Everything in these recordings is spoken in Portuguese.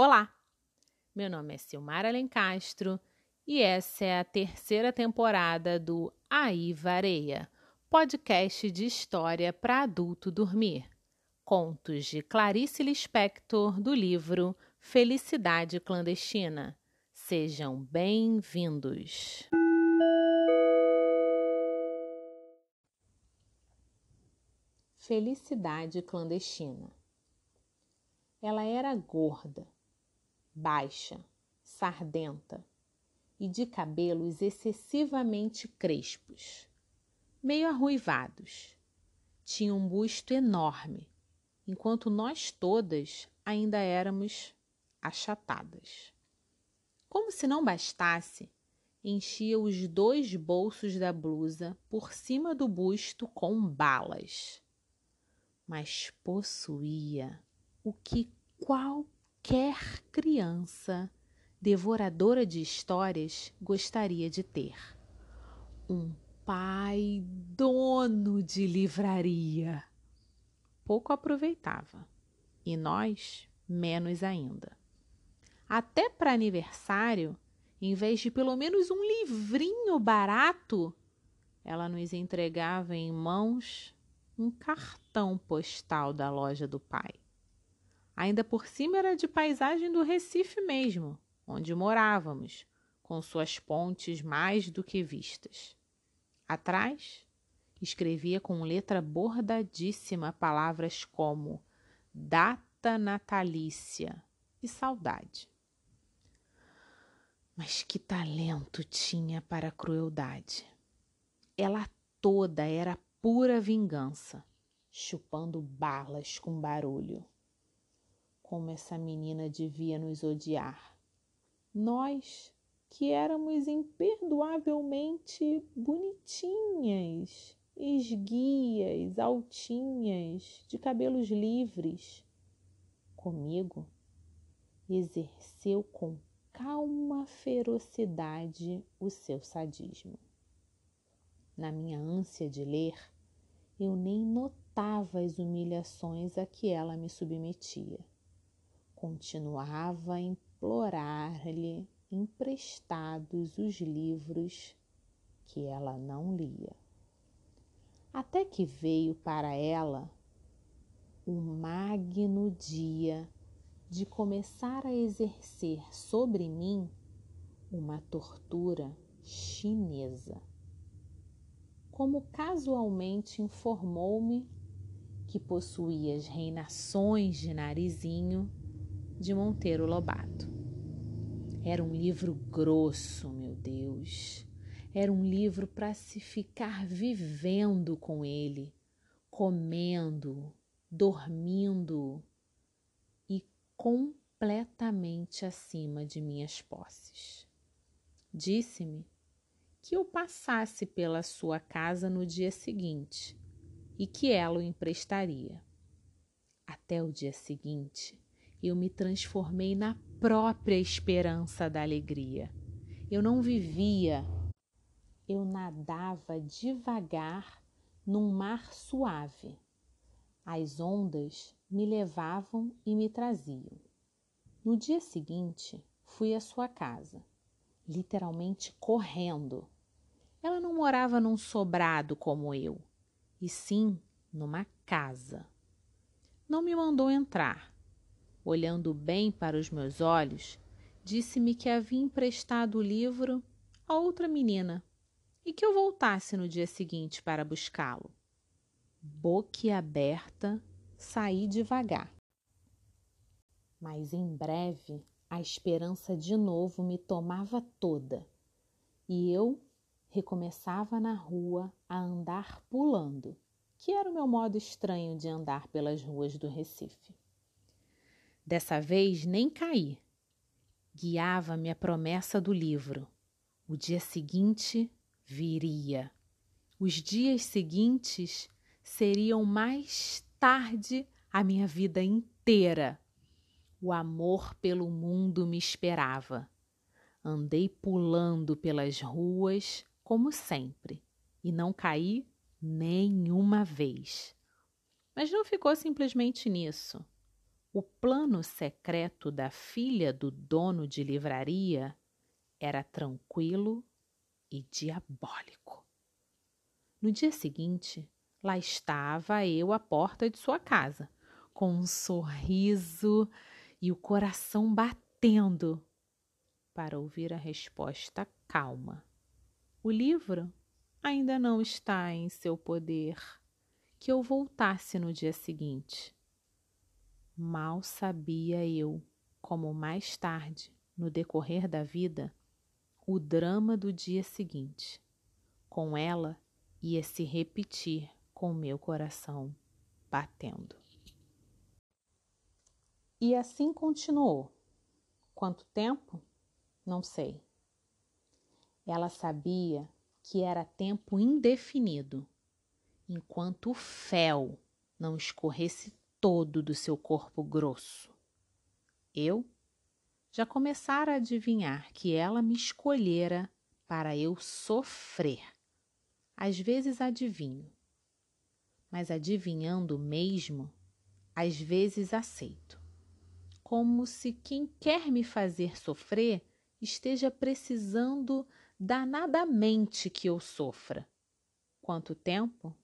Olá! Meu nome é Silmara Alencastro e essa é a terceira temporada do Aí Vareia, podcast de história para adulto dormir. Contos de Clarice Lispector do livro Felicidade Clandestina. Sejam bem-vindos! Felicidade Clandestina. Ela era gorda baixa, sardenta e de cabelos excessivamente crespos, meio arruivados. Tinha um busto enorme, enquanto nós todas ainda éramos achatadas. Como se não bastasse, enchia os dois bolsos da blusa por cima do busto com balas. Mas possuía o que qual qualquer criança devoradora de histórias gostaria de ter. Um pai dono de livraria. Pouco aproveitava, e nós menos ainda. Até para aniversário, em vez de pelo menos um livrinho barato, ela nos entregava em mãos um cartão postal da loja do pai. Ainda por cima era de paisagem do Recife mesmo, onde morávamos, com suas pontes mais do que vistas. Atrás, escrevia com letra bordadíssima palavras como data natalícia e saudade. Mas que talento tinha para a crueldade! Ela toda era pura vingança, chupando balas com barulho como essa menina devia nos odiar. Nós, que éramos imperdoavelmente bonitinhas, esguias, altinhas, de cabelos livres. Comigo, exerceu com calma ferocidade o seu sadismo. Na minha ânsia de ler, eu nem notava as humilhações a que ela me submetia continuava a implorar-lhe emprestados os livros que ela não lia. Até que veio para ela o magno dia de começar a exercer sobre mim uma tortura chinesa. Como casualmente informou-me que possuía as reinações de narizinho de Monteiro Lobato. Era um livro grosso, meu Deus. Era um livro para se ficar vivendo com ele, comendo, dormindo e completamente acima de minhas posses. Disse-me que eu passasse pela sua casa no dia seguinte e que ela o emprestaria. Até o dia seguinte, eu me transformei na própria esperança da alegria. Eu não vivia, eu nadava devagar num mar suave. As ondas me levavam e me traziam. No dia seguinte, fui à sua casa, literalmente correndo. Ela não morava num sobrado como eu, e sim numa casa. Não me mandou entrar olhando bem para os meus olhos, disse-me que havia emprestado o livro a outra menina e que eu voltasse no dia seguinte para buscá-lo. Boquiaberta, saí devagar. Mas em breve a esperança de novo me tomava toda e eu recomeçava na rua a andar pulando, que era o meu modo estranho de andar pelas ruas do Recife. Dessa vez nem caí. Guiava-me a promessa do livro. O dia seguinte viria. Os dias seguintes seriam mais tarde a minha vida inteira. O amor pelo mundo me esperava. Andei pulando pelas ruas como sempre e não caí nenhuma vez. Mas não ficou simplesmente nisso. O plano secreto da filha do dono de livraria era tranquilo e diabólico. No dia seguinte, lá estava eu à porta de sua casa, com um sorriso e o coração batendo, para ouvir a resposta calma. O livro ainda não está em seu poder. Que eu voltasse no dia seguinte. Mal sabia eu, como mais tarde, no decorrer da vida, o drama do dia seguinte. Com ela ia se repetir com meu coração batendo. E assim continuou. Quanto tempo? Não sei. Ela sabia que era tempo indefinido, enquanto o fel não escorresse todo do seu corpo grosso. Eu já começara a adivinhar que ela me escolhera para eu sofrer. Às vezes adivinho, mas adivinhando mesmo, às vezes aceito. Como se quem quer me fazer sofrer esteja precisando danadamente que eu sofra. Quanto tempo?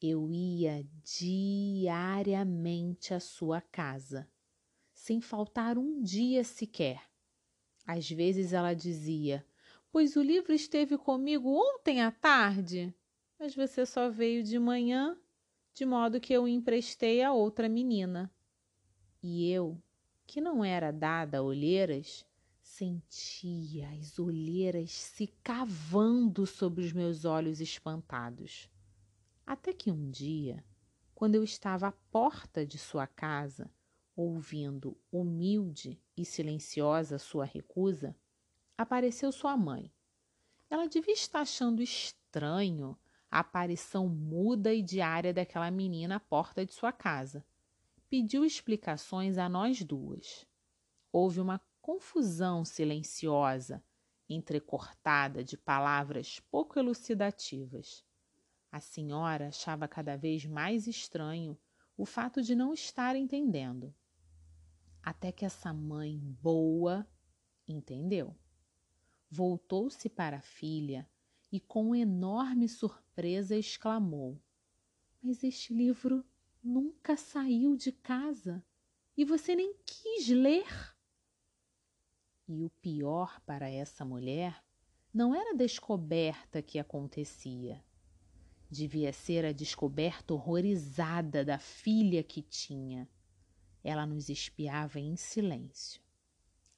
Eu ia diariamente à sua casa, sem faltar um dia sequer. Às vezes ela dizia: Pois o livro esteve comigo ontem à tarde, mas você só veio de manhã, de modo que eu o emprestei a outra menina. E eu, que não era dada a olheiras, sentia as olheiras se cavando sobre os meus olhos espantados. Até que um dia, quando eu estava à porta de sua casa, ouvindo humilde e silenciosa sua recusa, apareceu sua mãe. Ela devia estar achando estranho a aparição muda e diária daquela menina à porta de sua casa. Pediu explicações a nós duas. Houve uma confusão silenciosa, entrecortada de palavras pouco elucidativas. A senhora achava cada vez mais estranho o fato de não estar entendendo. Até que essa mãe boa entendeu. Voltou-se para a filha e, com enorme surpresa, exclamou: Mas este livro nunca saiu de casa e você nem quis ler. E o pior para essa mulher não era a descoberta que acontecia. Devia ser a descoberta horrorizada da filha que tinha. Ela nos espiava em silêncio.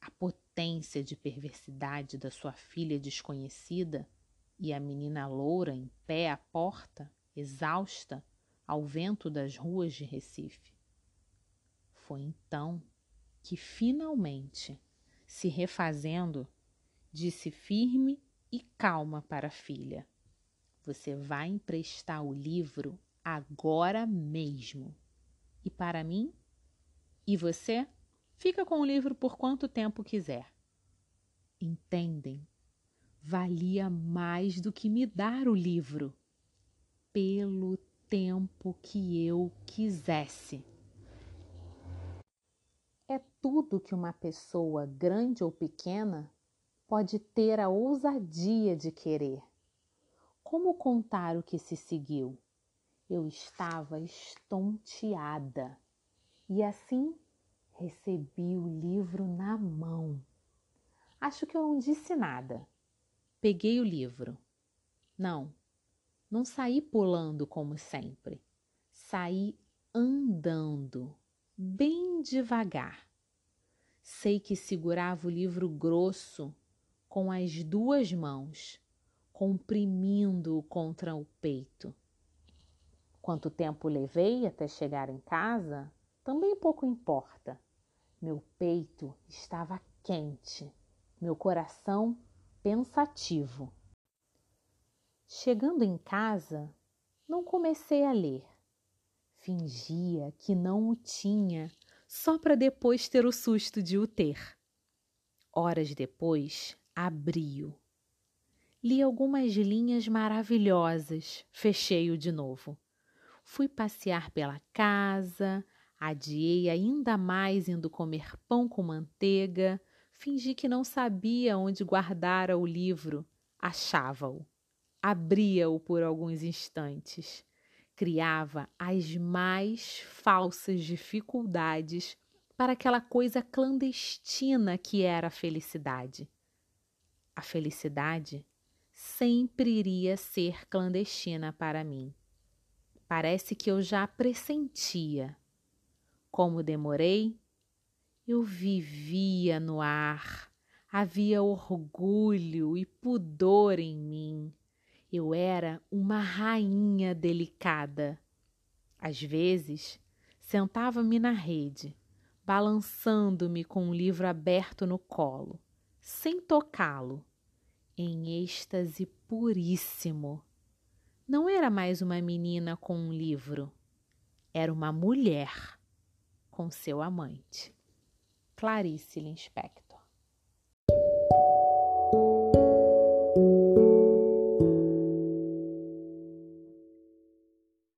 A potência de perversidade da sua filha desconhecida e a menina loura em pé à porta, exausta, ao vento das ruas de Recife. Foi então que finalmente se refazendo, disse firme e calma para a filha: Você vai emprestar o livro agora mesmo. E para mim? E você? Fica com o livro por quanto tempo quiser. Entendem? Valia mais do que me dar o livro. Pelo tempo que eu quisesse é tudo que uma pessoa, grande ou pequena, pode ter a ousadia de querer. Como contar o que se seguiu? Eu estava estonteada e assim recebi o livro na mão. Acho que eu não disse nada. Peguei o livro. Não, não saí pulando como sempre. Saí andando bem devagar. Sei que segurava o livro grosso com as duas mãos, comprimindo-o contra o peito. Quanto tempo levei até chegar em casa, também pouco importa. Meu peito estava quente, meu coração pensativo. Chegando em casa, não comecei a ler fingia que não o tinha, só para depois ter o susto de o ter. Horas depois, abri-o. Li algumas linhas maravilhosas, fechei-o de novo. Fui passear pela casa, Adiei ainda mais indo comer pão com manteiga, fingi que não sabia onde guardara o livro, achava-o, abria-o por alguns instantes, criava as mais falsas dificuldades para aquela coisa clandestina que era a felicidade. A felicidade sempre iria ser clandestina para mim. Parece que eu já pressentia. Como demorei, eu vivia no ar, havia orgulho e pudor em mim. Eu era uma rainha delicada. Às vezes, sentava-me na rede, balançando-me com um livro aberto no colo, sem tocá-lo, em êxtase puríssimo. Não era mais uma menina com um livro, era uma mulher com seu amante. Clarice Lispector